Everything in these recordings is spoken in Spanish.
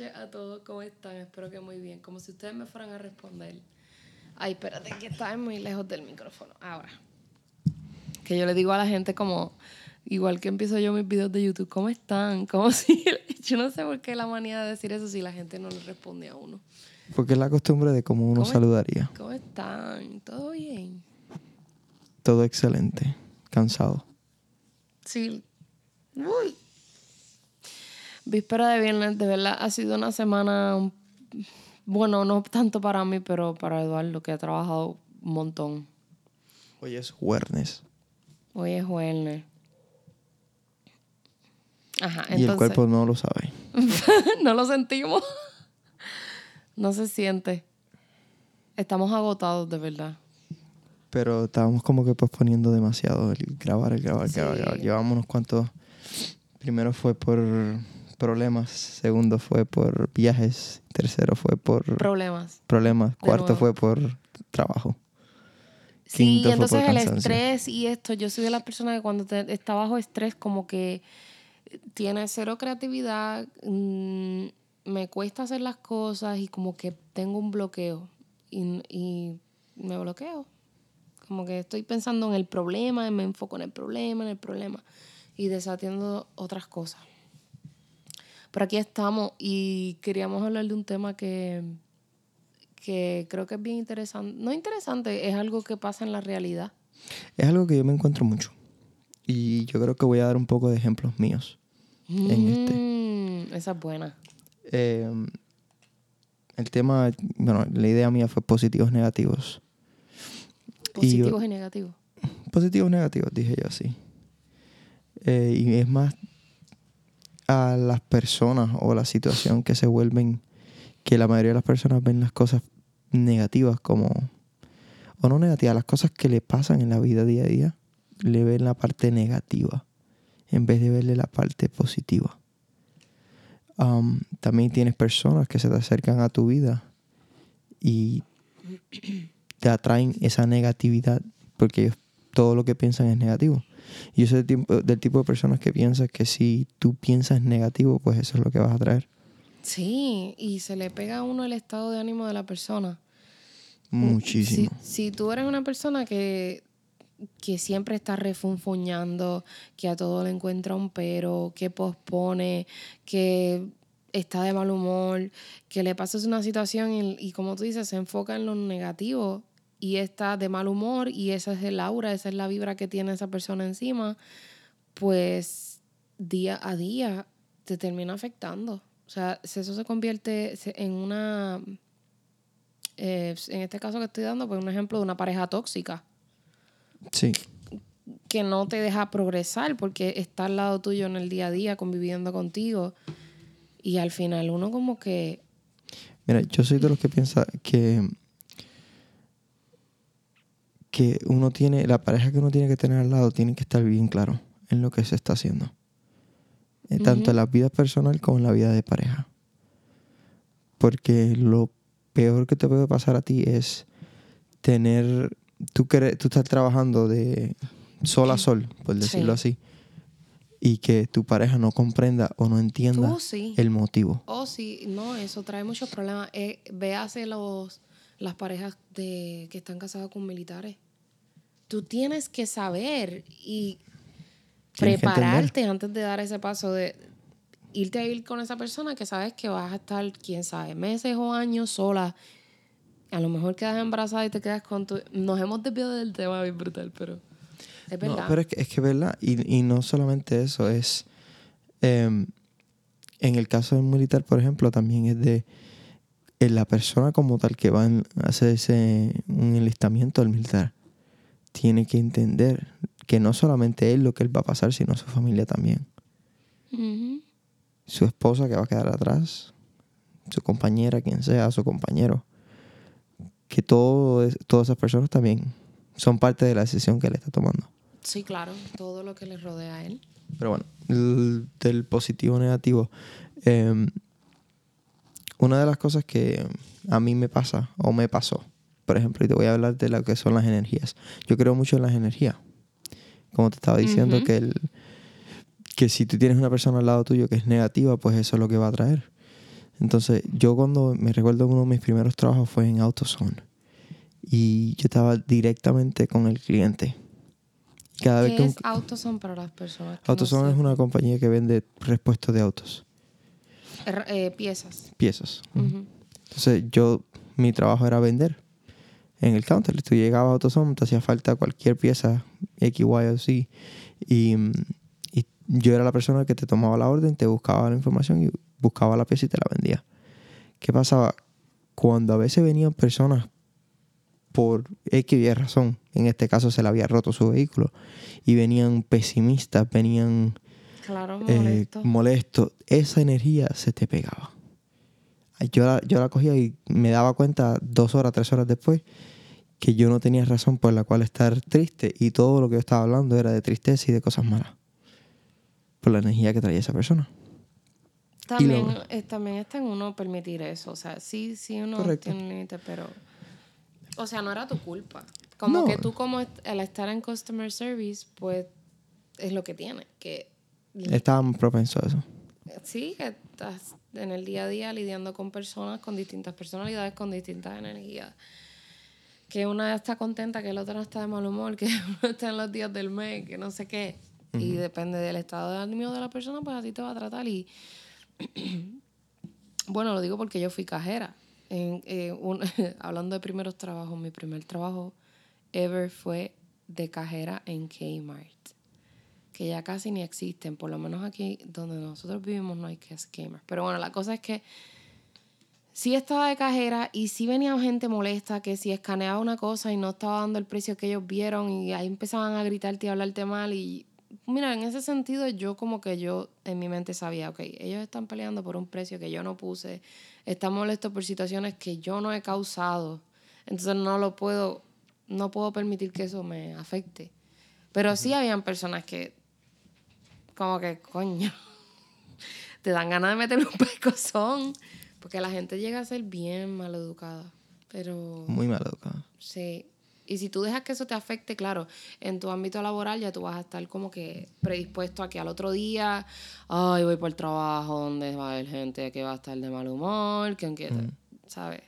noches a todos, ¿cómo están? Espero que muy bien. Como si ustedes me fueran a responder. Ay, espérate, que está muy lejos del micrófono. Ahora. Que yo le digo a la gente como, igual que empiezo yo mis videos de YouTube, ¿cómo están? Como si, yo no sé por qué la manía de decir eso si la gente no le responde a uno. Porque es la costumbre de cómo uno saludaría. ¿Cómo están? ¿Todo bien? Todo excelente. Cansado. Sí. Uy. Víspera de viernes, de verdad, ha sido una semana, bueno, no tanto para mí, pero para Eduardo, que ha trabajado un montón. Hoy es jueves. Hoy es jueves. Ajá, Y el entonces, cuerpo no lo sabe. no lo sentimos. no se siente. Estamos agotados, de verdad. Pero estábamos como que posponiendo demasiado el grabar, el grabar, el grabar, grabar. Llevamos unos cuantos. Primero fue por problemas. Segundo fue por viajes. Tercero fue por Problemas. problemas. Cuarto fue por trabajo. Sí, Quinto fue entonces por el estrés y esto, yo soy de la persona que cuando te- está bajo estrés como que tiene cero creatividad, mm, me cuesta hacer las cosas y como que tengo un bloqueo y, y me bloqueo. Como que estoy pensando en el problema me enfoco en el problema, en el problema y desatiendo otras cosas. Pero aquí estamos y queríamos hablar de un tema que, que creo que es bien interesante. No interesante, es algo que pasa en la realidad. Es algo que yo me encuentro mucho. Y yo creo que voy a dar un poco de ejemplos míos. En este. Mm, esa es buena. Eh, el tema, bueno, la idea mía fue positivos negativos. Y yo- Positivos y negativos. Positivos negativos, dije yo así. Eh, y es más a las personas o la situación que se vuelven, que la mayoría de las personas ven las cosas negativas como, o no negativas, las cosas que le pasan en la vida día a día, le ven la parte negativa en vez de verle la parte positiva. Um, también tienes personas que se te acercan a tu vida y te atraen esa negatividad porque ellos todo lo que piensan es negativo. Y yo soy del tipo, del tipo de personas que piensa que si tú piensas negativo, pues eso es lo que vas a traer. Sí, y se le pega a uno el estado de ánimo de la persona. Muchísimo. Si, si tú eres una persona que, que siempre está refunfuñando, que a todo le encuentra un pero, que pospone, que está de mal humor, que le pasas una situación y, y como tú dices, se enfoca en lo negativo y está de mal humor y esa es el aura, esa es la vibra que tiene esa persona encima, pues día a día te termina afectando. O sea, si eso se convierte en una eh, en este caso que estoy dando, pues un ejemplo de una pareja tóxica Sí. que no te deja progresar porque está al lado tuyo en el día a día, conviviendo contigo. Y al final uno como que, Mira, yo soy de los que piensa que que uno tiene, la pareja que uno tiene que tener al lado tiene que estar bien claro en lo que se está haciendo. Eh, Tanto en la vida personal como en la vida de pareja. Porque lo peor que te puede pasar a ti es tener, tú, tú estás trabajando de sol a sol, por decirlo así, y que tu pareja no comprenda o no entienda sí. el motivo. Oh, sí, no, eso trae muchos problemas. Eh, véase los, las parejas de, que están casadas con militares. Tú tienes que saber y Tienes prepararte antes de dar ese paso de irte a ir con esa persona que sabes que vas a estar, quién sabe, meses o años sola. A lo mejor quedas embarazada y te quedas con tu... Nos hemos desviado del tema bien brutal, pero es verdad. No, pero es que, es que verdad, y, y no solamente eso, es em, en el caso del militar, por ejemplo, también es de eh, la persona como tal que va en- a hacerse un enlistamiento al militar, tiene que entender que no solamente él lo que él va a pasar, sino su familia también. Su esposa que va a quedar atrás, su compañera, quien sea, su compañero. Que todo todas esas personas también son parte de la decisión que él está tomando. Sí, claro, todo lo que le rodea a él. Pero bueno, el- del positivo negativo. eh, una de las cosas que a mí me pasa o me pasó, por ejemplo, y te voy a hablar de lo que son las energías. Yo creo mucho en las energías. Como te estaba diciendo, que, el, que si tú tienes una persona al lado tuyo que es negativa, pues eso es lo que va a traer. Entonces, yo cuando me recuerdo uno de mis primeros trabajos fue en AutoZone. Y yo estaba directamente con el cliente. Cada ¿Qué vez que es AutoZone para las personas? AutoZone es una compañía que vende repuestos de autos. Eh, piezas. Piezas. Entonces, yo, mi trabajo era vender en el counter. Tú llegabas a AutoZone, te hacía falta cualquier pieza X, Y o Z. Y, y yo era la persona que te tomaba la orden, te buscaba la información y buscaba la pieza y te la vendía. ¿Qué pasaba? Cuando a veces venían personas por X y razón, en este caso se le había roto su vehículo, y venían pesimistas, venían claro, eh, molestos, esa energía se te pegaba. Yo la, yo la cogía y me daba cuenta dos horas, tres horas después que yo no tenía razón por la cual estar triste y todo lo que yo estaba hablando era de tristeza y de cosas malas. Por la energía que traía esa persona. También, eh, también está en uno permitir eso. O sea, sí, sí uno tiene un límite, pero... O sea, no era tu culpa. Como que tú como al estar en customer service, pues es lo que tiene. Que Estábamos propensos a eso. Sí, que estás en el día a día lidiando con personas con distintas personalidades, con distintas energías. Que una está contenta, que la otra no está de mal humor, que uno está en los días del mes, que no sé qué. Y depende del estado de ánimo de la persona, pues así te va a tratar. Y bueno, lo digo porque yo fui cajera. En, eh, hablando de primeros trabajos, mi primer trabajo ever fue de cajera en Kmart, que ya casi ni existen, por lo menos aquí donde nosotros vivimos no hay que Kmart. Pero bueno, la cosa es que sí estaba de cajera y sí venía gente molesta que si escaneaba una cosa y no estaba dando el precio que ellos vieron y ahí empezaban a gritarte y a hablarte mal y mira, en ese sentido yo como que yo en mi mente sabía, ok, ellos están peleando por un precio que yo no puse, están molestos por situaciones que yo no he causado, entonces no lo puedo, no puedo permitir que eso me afecte. Pero sí habían personas que, como que, coño, te dan ganas de meter un pecozón, porque la gente llega a ser bien mal educada, pero... Muy mal educada. Sí, y si tú dejas que eso te afecte, claro, en tu ámbito laboral ya tú vas a estar como que predispuesto a que al otro día, ay, voy por el trabajo donde va a haber gente que va a estar de mal humor, que aunque, ¿sabes?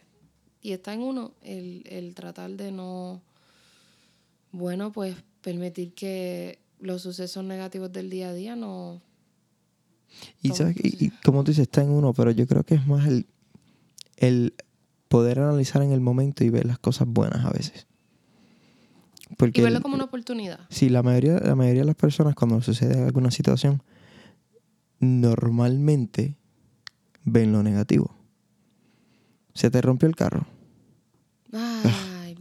Y está en uno el, el tratar de no, bueno, pues permitir que los sucesos negativos del día a día no... Y, ¿sabes? y, como tú dices, está en uno, pero yo creo que es más el, el poder analizar en el momento y ver las cosas buenas a veces y verlo como una oportunidad. Sí, la mayoría, la mayoría de las personas cuando sucede alguna situación, normalmente ven lo negativo. Se te rompió el carro.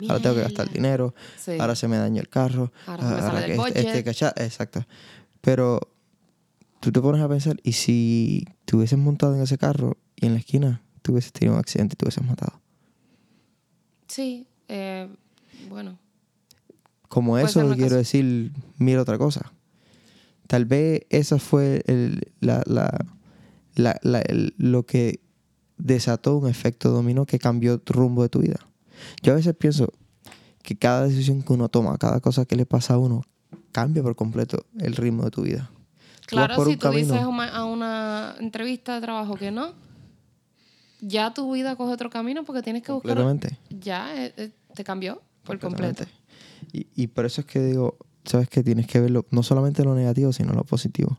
Ahora tengo que gastar dinero. Ahora se me dañó el carro. Ahora, me sale del este, este Exacto. Pero tú te pones a pensar, ¿y si te hubieses montado en ese carro y en la esquina tú hubieses tenido un accidente y te hubieses matado? Sí, eh, bueno. Como eso, quiero decir, mira otra cosa. Tal vez eso fue la, lo que desató un efecto dominó que cambió el rumbo de tu vida. Yo a veces pienso que cada decisión que uno toma, cada cosa que le pasa a uno, cambia por completo el ritmo de tu vida. Claro, si tú dices a una entrevista de trabajo que no, ya tu vida coge otro camino porque tienes que buscar. Ya eh, eh, te cambió por completo. Y, y por eso es que digo, sabes que tienes que verlo no solamente lo negativo, sino lo positivo.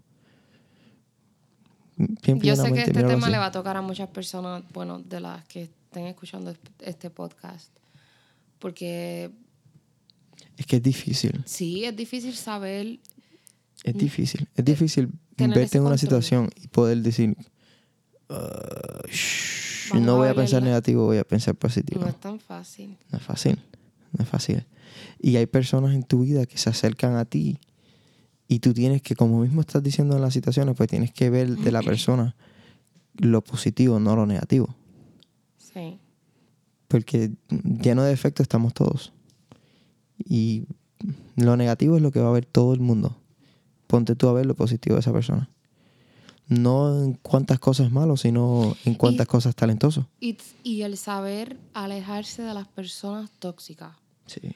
Yo sé que este tema le va a tocar a muchas personas, bueno, de las que estén escuchando este podcast, porque... Es que es difícil. Sí, es difícil saber... Es difícil, es difícil verte en una situación y poder decir, uh, no voy a pensar negativo, voy a pensar positivo. No es tan fácil. No es fácil, no es fácil. Y hay personas en tu vida que se acercan a ti y tú tienes que, como mismo estás diciendo en las situaciones, pues tienes que ver de la persona lo positivo, no lo negativo. Sí. Porque lleno de defectos estamos todos. Y lo negativo es lo que va a ver todo el mundo. Ponte tú a ver lo positivo de esa persona. No en cuántas cosas es malo, sino en cuántas cosas talentoso. Y, y el saber alejarse de las personas tóxicas. Sí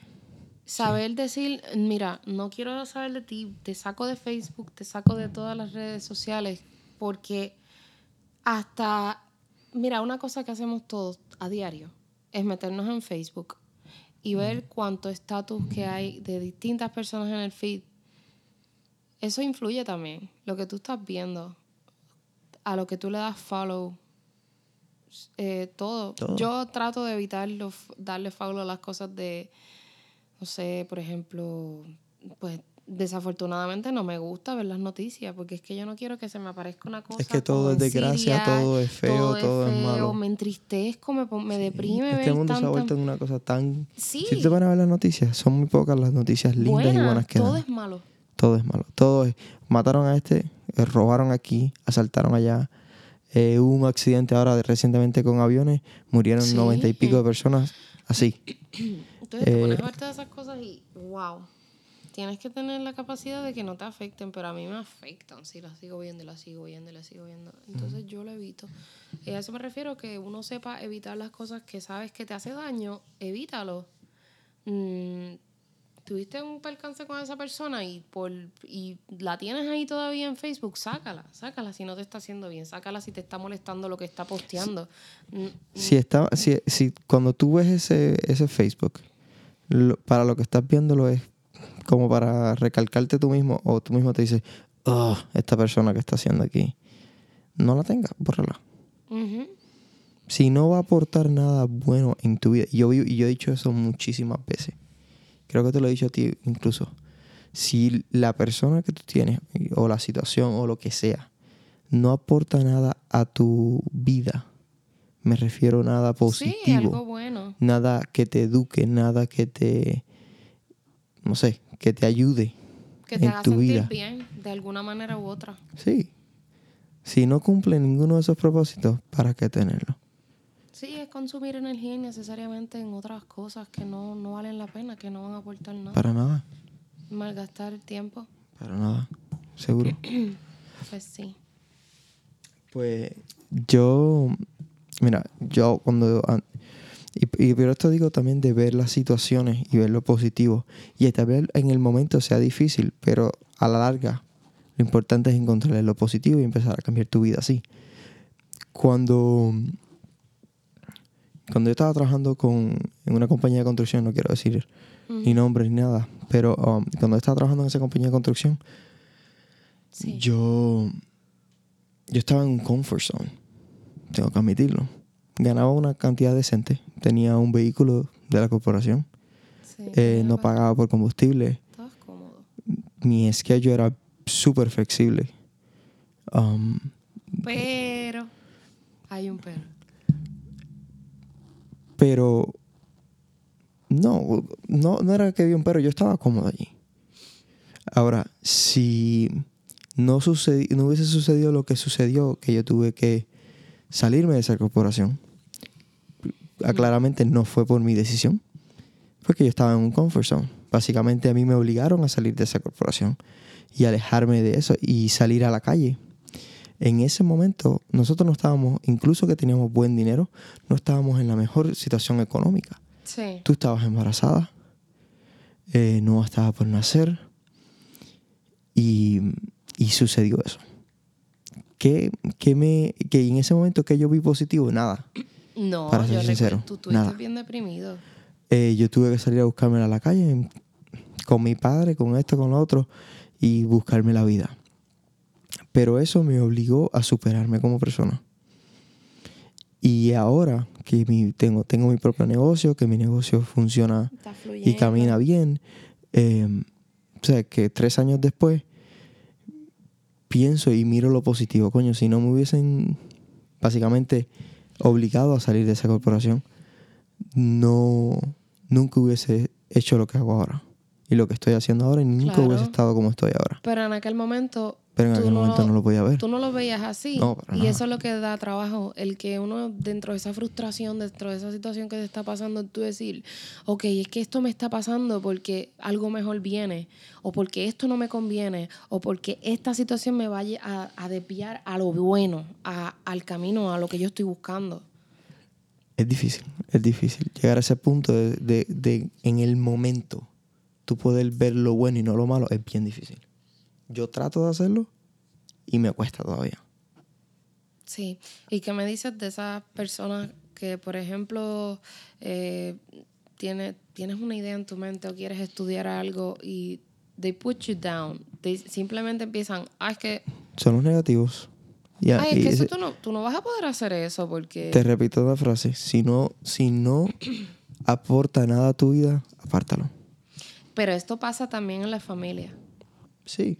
Saber decir, mira, no quiero saber de ti, te saco de Facebook, te saco de todas las redes sociales, porque hasta, mira, una cosa que hacemos todos a diario es meternos en Facebook y ver cuánto estatus que hay de distintas personas en el feed. Eso influye también, lo que tú estás viendo, a lo que tú le das follow, eh, todo. Todo. Yo trato de evitar los- darle follow a las cosas de, no sé, por ejemplo, pues desafortunadamente no me gusta ver las noticias porque es que yo no quiero que se me aparezca una cosa. Es que todo es desgracia, todo es feo, todo es feo, malo. Me entristezco, me, me deprime Es ver mundo se ha vuelto en una cosa tan... Sí, Si te van a ver las noticias, son muy pocas las noticias lindas y buena, buenas que todo dan. es malo. Todo es malo. Todo es... Mataron a este, eh, robaron aquí, asaltaron allá. eh, hubo un accidente ahora de- recientemente con aviones, murieron Sí. noventa y pico de personas. Así. Entonces te pones Eh, a ver todas esas cosas y wow. Tienes que tener la capacidad de que no te afecten, pero a mí me afectan si las sigo viendo y las sigo viendo y las sigo viendo. Entonces yo lo evito. Y a eso me refiero que uno sepa evitar las cosas que sabes que te hace daño, evítalo. Mm, tuviste un percance con esa persona y por y la tienes ahí todavía en Facebook, sácala, sácala si no te está haciendo bien, sácala si te está molestando lo que está posteando. Mm, Si está, si, si cuando tú ves ese, ese Facebook, lo- para lo que estás viéndolo es como para recalcarte tú mismo o tú mismo te dices, oh, esta persona que está haciendo aquí, no la tengas, bórrala. Si no va a aportar nada bueno en tu vida, y yo, yo he dicho eso muchísimas veces, creo que te lo he dicho a ti incluso, si la persona que tú tienes o la situación o lo que sea no aporta nada a tu vida, me refiero a nada positivo Sí, algo bueno. nada que te eduque, nada que te, no sé, que te ayude Que te en haga tu sentir vida. bien de alguna manera u otra. Sí. Si no cumple ninguno de esos propósitos, ¿para qué tenerlo? Sí, es consumir energía innecesariamente en otras cosas que no, no valen la pena, que no van a aportar nada. Para nada, Malgastar el tiempo, para nada, seguro. pues sí. Pues yo, mira, yo cuando... Y, y pero esto digo también de ver las situaciones y ver lo positivo. Y tal vez en el momento sea difícil, pero a la larga lo importante es encontrarle lo positivo y empezar a cambiar tu vida así. Cuando, cuando yo estaba trabajando con, en una compañía de construcción, no quiero decir ni nombres ni nada, pero um, cuando estaba trabajando en esa compañía de construcción, Sí. yo, yo estaba en un comfort zone, tengo que admitirlo. Ganaba una cantidad decente, tenía un vehículo de la corporación, sí, eh, no pagaba por combustible, Estabas cómodo. mi schedule era súper flexible. Um, Pero hay un pero. pero no, no, no era que había un pero, yo estaba cómodo allí. Ahora, si no, no hubiese sucedido lo que sucedió, que yo tuve que salirme de esa corporación, claramente no fue por mi decisión, fue que yo estaba en un comfort zone. Básicamente a mí me obligaron a salir de esa corporación y alejarme de eso y salir a la calle. En ese momento nosotros no estábamos, incluso que teníamos buen dinero, no estábamos en la mejor situación económica. Sí. Tú estabas embarazada, eh, no estaba por nacer y, y sucedió eso. ¿Qué, qué me, que en ese momento que yo vi positivo? Nada. No, Para ser yo sincero, tú nada. bien deprimido. Eh, yo tuve que salir a buscarme a la calle con mi padre, con esto, con lo otro, y buscarme la vida. Pero eso me obligó a superarme como persona. Y ahora que mi- tengo, tengo mi propio negocio, que mi negocio funciona y camina bien, eh, o sea, que tres años después pienso y miro lo positivo. Coño, si no me hubiesen básicamente obligado a salir de esa corporación, no, nunca hubiese hecho lo que hago ahora. Y lo que estoy haciendo ahora y nunca Claro. hubiese estado como estoy ahora. Pero en aquel momento. Pero en tú aquel momento no lo podía ver. Tú no lo veías así. No, y nada. eso es lo que da trabajo. El que uno, dentro de esa frustración, dentro de esa situación que te está pasando, tú decir, ok, es que esto me está pasando porque algo mejor viene, o porque esto no me conviene, o porque esta situación me vaya a, a desviar a lo bueno, a- al camino, a lo que yo estoy buscando. Es difícil, es difícil llegar a ese punto de, de- de- en el momento tú poder ver lo bueno y no lo malo es bien difícil. Yo trato de hacerlo y me cuesta todavía. Sí. ¿Y qué me dices de esas personas que, por ejemplo, eh, tiene, tienes una idea en tu mente o quieres estudiar algo y they put you down? They simplemente empiezan, ah, es que, Son los negativos. Ya, ay, es que eso tú no, tú no vas a poder hacer eso porque... Te repito la frase, si no, si no aporta nada a tu vida, apártalo. Pero esto pasa también en la familia. Sí.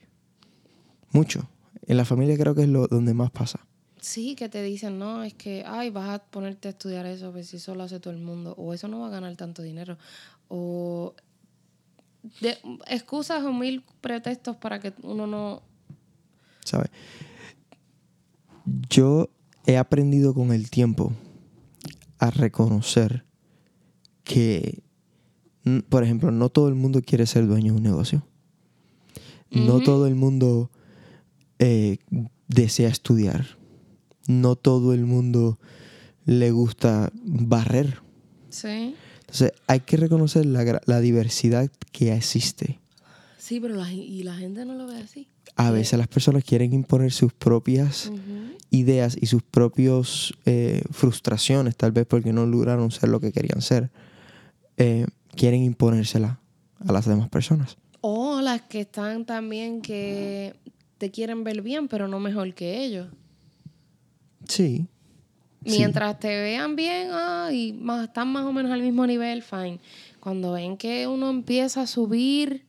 Mucho. En la familia creo que es lo donde más pasa. Sí, que te dicen, no, es que, ay, vas a ponerte a estudiar eso, pues si eso lo hace todo el mundo, o eso no va a ganar tanto dinero, o de- excusas o mil pretextos para que uno no... ¿Sabes? Yo he aprendido con el tiempo a reconocer que, por ejemplo, no todo el mundo quiere ser dueño de un negocio. No todo el mundo eh, desea estudiar. No todo el mundo le gusta barrer. Sí. Entonces hay que reconocer la, diversidad que existe. Sí, pero la, y la gente no lo ve así. A veces las personas quieren imponer sus propias ideas y sus propios eh, frustraciones, tal vez porque no lograron ser lo que querían ser, eh, quieren imponérsela a las demás personas. O las que están también que te quieren ver bien, pero no mejor que ellos. Sí. sí. Mientras te vean bien ah, y más, están más o menos al mismo nivel, fine. Cuando ven que uno empieza a subir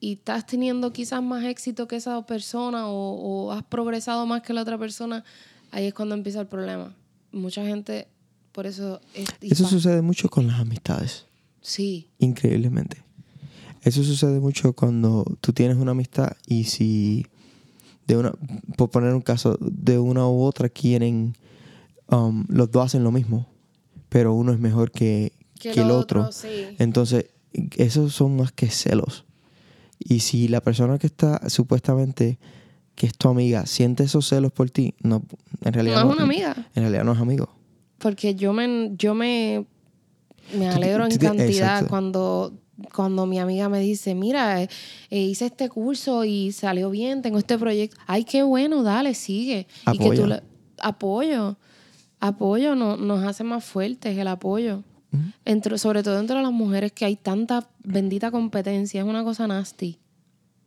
y estás teniendo quizás más éxito que esa persona o, o has progresado más que la otra persona, ahí es cuando empieza el problema. Mucha gente, por eso... es- Eso sucede mucho con las amistades, Sí, increíblemente. Eso sucede mucho cuando tú tienes una amistad y si de una, por poner un caso, de una u otra quieren, um, los dos hacen lo mismo, pero uno es mejor que, que, que el otro. sí. Entonces, esos son más que celos. Y si la persona que está supuestamente que es tu amiga siente esos celos por ti, no, en realidad No es una amiga. En realidad no es amigo. Porque yo me, yo me, me alegro en cantidad exacto. cuando, cuando mi amiga me dice, mira, eh, eh, hice este curso y salió bien, tengo este proyecto. Ay, qué bueno, dale, sigue. Y que Apoya. tú le- apoyo. Apoyo no, nos hace más fuertes el apoyo. Entre, sobre todo entre las mujeres que hay tanta bendita competencia, es una cosa nasty.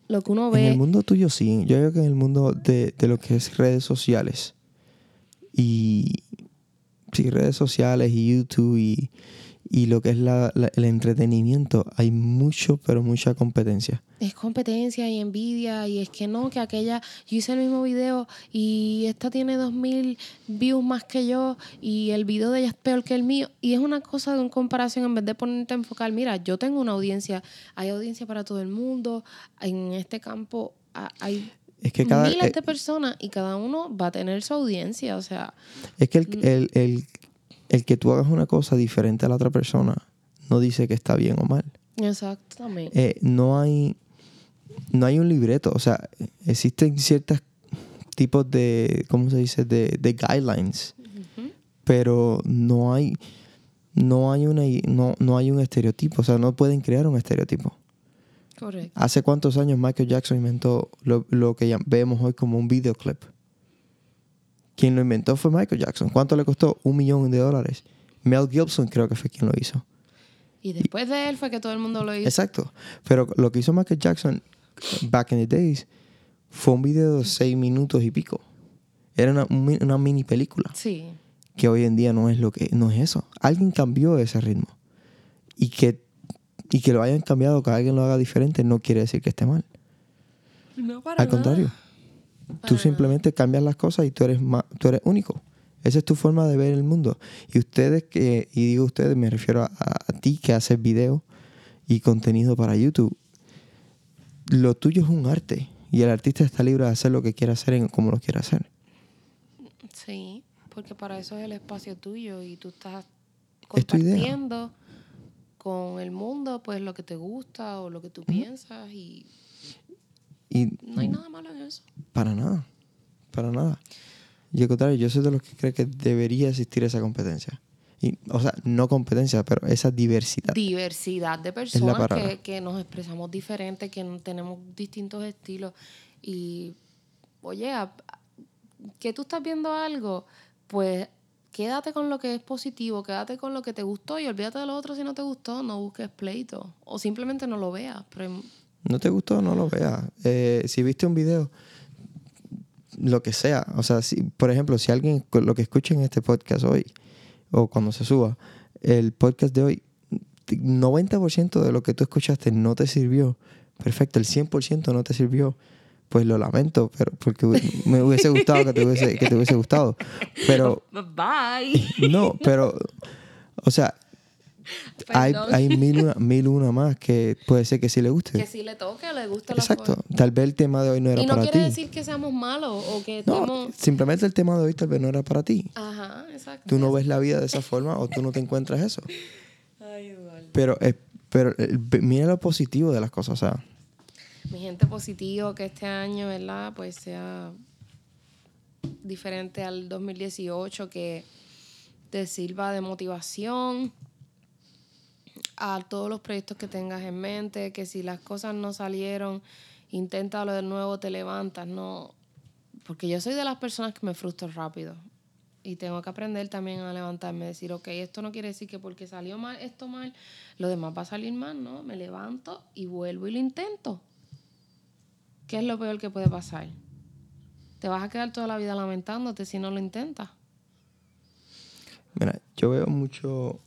Lo que uno En ve. el mundo tuyo sí. Yo creo que en el mundo de, de lo que es redes sociales y sí, redes sociales y YouTube y, y lo que es la- la- el entretenimiento, hay mucho, pero mucha competencia. es competencia y envidia y es que no, que aquella, yo hice el mismo video y esta tiene 2000 views más que yo y el video de ella es peor que el mío y es una cosa de en comparación en vez de ponerte a enfocar, mira, yo tengo una audiencia, hay audiencia para todo el mundo, en este campo ha- hay Es que cada... miles eh, de personas y cada uno va a tener su audiencia, o sea, Es que Mm. el, el, el, el que tú hagas una cosa diferente a la otra persona no dice que está bien o mal. exactamente. Eh, no hay no hay un libreto. O sea, existen ciertos tipos de, ¿cómo se dice? De, de guidelines. Pero no hay, no hay una no, no hay un estereotipo. O sea, no pueden crear un estereotipo. Correcto. ¿Hace cuántos años Michael Jackson inventó lo, lo que vemos hoy como un videoclip? Quien lo inventó fue Michael Jackson. ¿Cuánto le costó? Un millón de dólares. Mel Gibson creo que fue quien lo hizo. Y después de él fue que todo el mundo lo hizo. Exacto. Pero lo que hizo Michael Jackson back in the days fue un video de seis minutos y pico. Era una, una mini película Sí. que hoy en día no es lo que no es eso. Alguien cambió ese ritmo y que y que lo hayan cambiado, que alguien lo haga diferente, no quiere decir que esté mal. No para Al contrario, tú Para simplemente cambias las cosas y tú eres ma- tú eres único. Esa es tu forma de ver el mundo. Y ustedes que y digo ustedes me refiero a, a ti que haces video y contenido para YouTube. Lo tuyo es un arte y el artista está libre de hacer lo que quiera hacer en como lo quiera hacer. Sí, porque para eso es el espacio tuyo y tú estás Es compartiendo con el mundo pues lo que te gusta o lo que tú piensas y Y no hay nada malo en eso. Para nada. Para nada. Y al contrario, yo soy de los que cree que debería existir esa competencia. Y, o sea, no competencia, pero esa diversidad. diversidad de personas que, que, nos expresamos diferente, que tenemos distintos estilos. Y, oye, que tú estás viendo algo, pues quédate con lo que es positivo, quédate con lo que te gustó y olvídate de lo otro si no te gustó, no busques pleito. O simplemente no lo veas. No te gustó, no lo veas. Eh, si viste un video, lo que sea. O sea, si, por ejemplo, si alguien, lo que escuchen este podcast hoy, o cuando se suba, el podcast de hoy, 90% de lo que tú escuchaste no te sirvió. Perfecto, el 100% no te sirvió. Pues lo lamento, pero porque me hubiese gustado que te hubiese, que te hubiese gustado. Pero. Bye. No, pero. O sea, hay, hay mil, una, mil una más que puede ser que sí le guste. Que sí le toque, le guste Exacto. Tal vez el tema de hoy no era para ti. Y no quiere decir que seamos malos o que no, simplemente el tema de hoy tal vez no era para ti. Ajá, exacto. Tú no ves la vida de esa forma o tú no te encuentras eso. Ay, Pero, eh, pero eh, mira lo positivo de las cosas, o sea. Mi gente positivo que este año, ¿verdad? Pues sea diferente al 2018, que te sirva de motivación a todos los proyectos que tengas en mente, que si las cosas no salieron, inténtalo de nuevo, te levantas, no. Porque yo soy de las personas que me frustro rápido. Y tengo que aprender también a levantarme, decir, ok, esto no quiere decir que porque salió mal esto mal, lo demás va a salir mal, ¿no? Me levanto y vuelvo y lo intento. ¿Qué es lo peor que puede pasar? Te vas a quedar toda la vida lamentándote si no lo intentas. Mira, yo veo mucho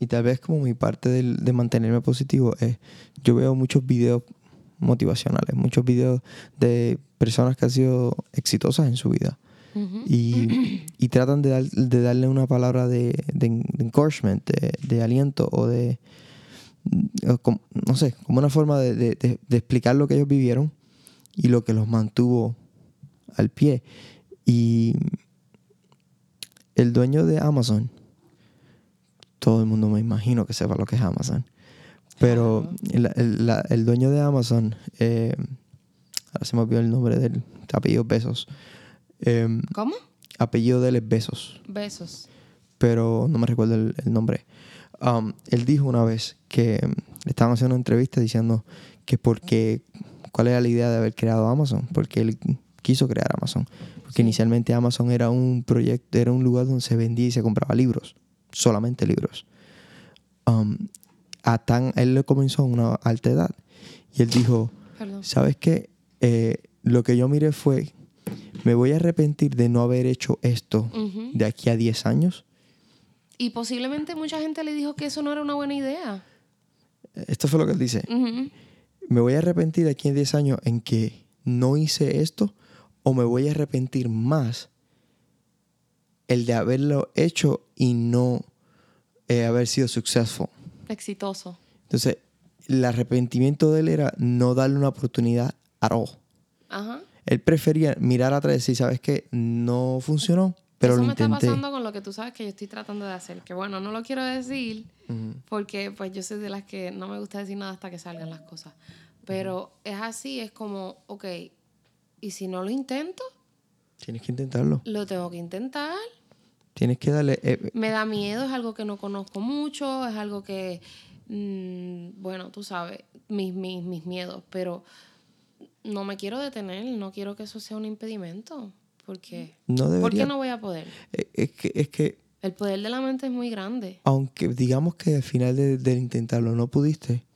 y tal vez como mi parte de, mantenerme positivo es, yo veo muchos videos motivacionales, muchos videos de personas que han sido exitosas en su vida. y, y, tratan de, de, darle una palabra de, de, encouragement, de, aliento o de, no sé, como una forma de, explicar lo que ellos vivieron y lo que los mantuvo al pie. Y el dueño de Amazon, todo el mundo me imagino que sepa lo que es Amazon. Pero el, dueño de Amazon, eh, ahora se me olvidó el nombre del apellido Besos. Em, ¿Cómo? Apellido de él es Besos. Besos. Pero no me recuerdo el, nombre. Um, él dijo una vez que le estaban haciendo una entrevista diciendo que porque, cuál era la idea de haber creado Amazon, porque él quiso crear Amazon. Porque inicialmente Amazon era un proyecto, era un lugar donde se vendía y se compraba libros solamente libros. Um, a tan, él le comenzó a una alta edad y él dijo, ¿sabes qué? Eh, lo que yo miré fue, me voy a arrepentir de no haber hecho esto de aquí a 10 años. Y posiblemente mucha gente le dijo que eso no era una buena idea. Esto fue lo que él dice. Me voy a arrepentir de aquí a 10 años en que no hice esto o me voy a arrepentir más el de haberlo hecho y no eh, haber sido successful. Exitoso. Entonces, el arrepentimiento de él era no darle una oportunidad a all. Ajá. Él prefería mirar atrás y decir, ¿sabes qué? No funcionó, pero Eso lo intenté. me está pasando con lo que tú sabes que yo estoy tratando de hacer. Que bueno, no lo quiero decir porque pues yo soy de las que no me gusta decir nada hasta que salgan las cosas. Pero es así, es como, ok, ¿y si no lo intento? Tienes que intentarlo. Lo tengo que intentar. Tienes que darle... Eh, me da miedo, es algo que no conozco mucho, es algo que, mm, bueno, tú sabes, mis, mis, mis miedos, pero no me quiero detener, no quiero que eso sea un impedimento, porque... No ¿Por qué no voy a poder? Eh, es que, es que... El poder de la mente es muy grande. Aunque digamos que al final de, de intentarlo no pudiste,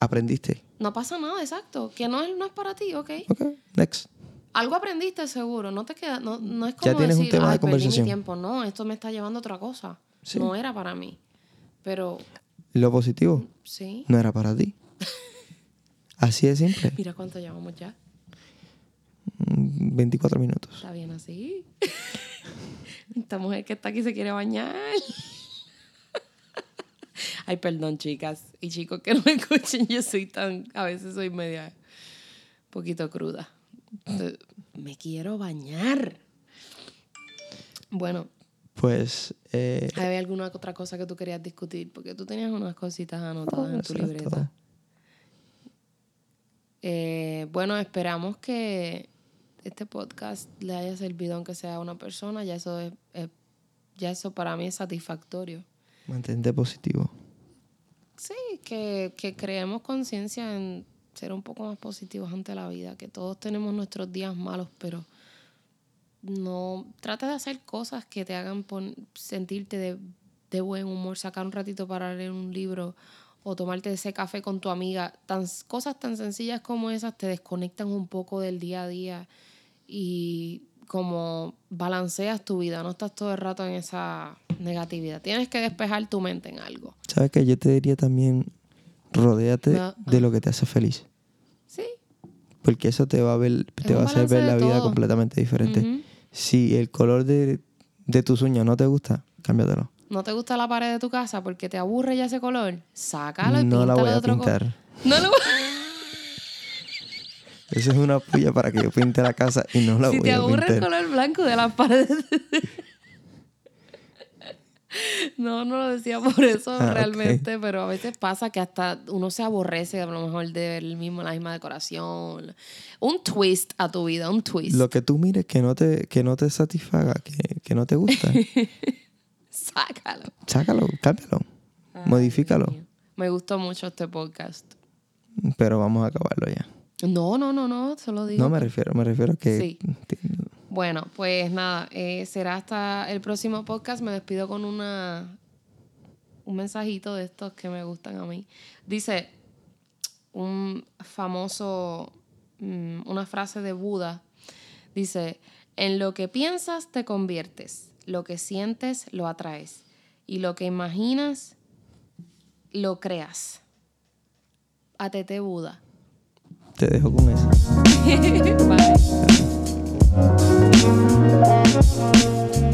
aprendiste. No pasa nada, exacto. Que no es, no es para ti, ¿ok? Ok, next algo aprendiste seguro, no te queda, no, no es como ya tienes decir, un tema de conversación. mi tiempo, no, esto me está llevando a otra cosa. No era para mí. Pero lo positivo sí. no era para ti. Así de simple. Mira cuánto llevamos ya. 24 mm, minutos. Está bien así. Esta mujer que está aquí se quiere bañar. Ay, perdón, chicas y chicos que no me escuchen. Yo soy tan, a veces soy media, poquito cruda. Me quiero bañar. Bueno. Pues. Eh, ¿Hay alguna otra cosa que tú querías discutir? Porque tú tenías unas cositas anotadas en tu libreta. Eh, bueno, esperamos que este podcast le haya servido, aunque sea a una persona. Ya eso es, ya eso para mí es satisfactorio. Mantente positivo. Sí, que, que creemos conciencia en ser un poco más positivos ante la vida, que todos tenemos nuestros días malos, pero no trata de hacer cosas que te hagan sentirte de, de, buen humor, sacar un ratito para leer un libro o tomarte ese café con tu amiga. Tan, cosas tan sencillas como esas te desconectan un poco del día a día y como balanceas tu vida, no estás todo el rato en esa negatividad. Tienes que despejar tu mente en algo. ¿Sabes que Yo te diría también, rodéate de lo que te hace feliz. Porque eso te va a ver, te va a hacer ver la vida completamente diferente. Si el color de, tus uñas no te gusta, cámbiatelo. ¿No te gusta la pared de tu casa porque te aburre ya ese color? Sácalo y no la voy a otro pintar. No lo Esa es una puya para que yo pinte la casa y no la voy a pintar. Si te aburre el color blanco de las paredes. No, no lo decía por eso ah, realmente, pero a veces pasa que hasta uno se aborrece a lo mejor de ver el mismo, la misma decoración. Un twist a tu vida, un twist. Lo que tú mires que no te, que no te satisfaga, que, no te gusta. Sácalo. Sácalo, cámbialo. modifícalo. Me gustó mucho este podcast. Pero vamos a acabarlo ya. No, no, no, no, solo digo. No me refiero, me refiero a que. Sí. Bueno, pues nada, eh, será hasta el próximo podcast. Me despido con una un mensajito de estos que me gustan a mí. Dice un famoso, mm, una frase de Buda. Dice, en lo que piensas te conviertes, lo que sientes lo atraes y lo que imaginas lo creas. Atete Buda. Te dejo con eso. Bye. Thank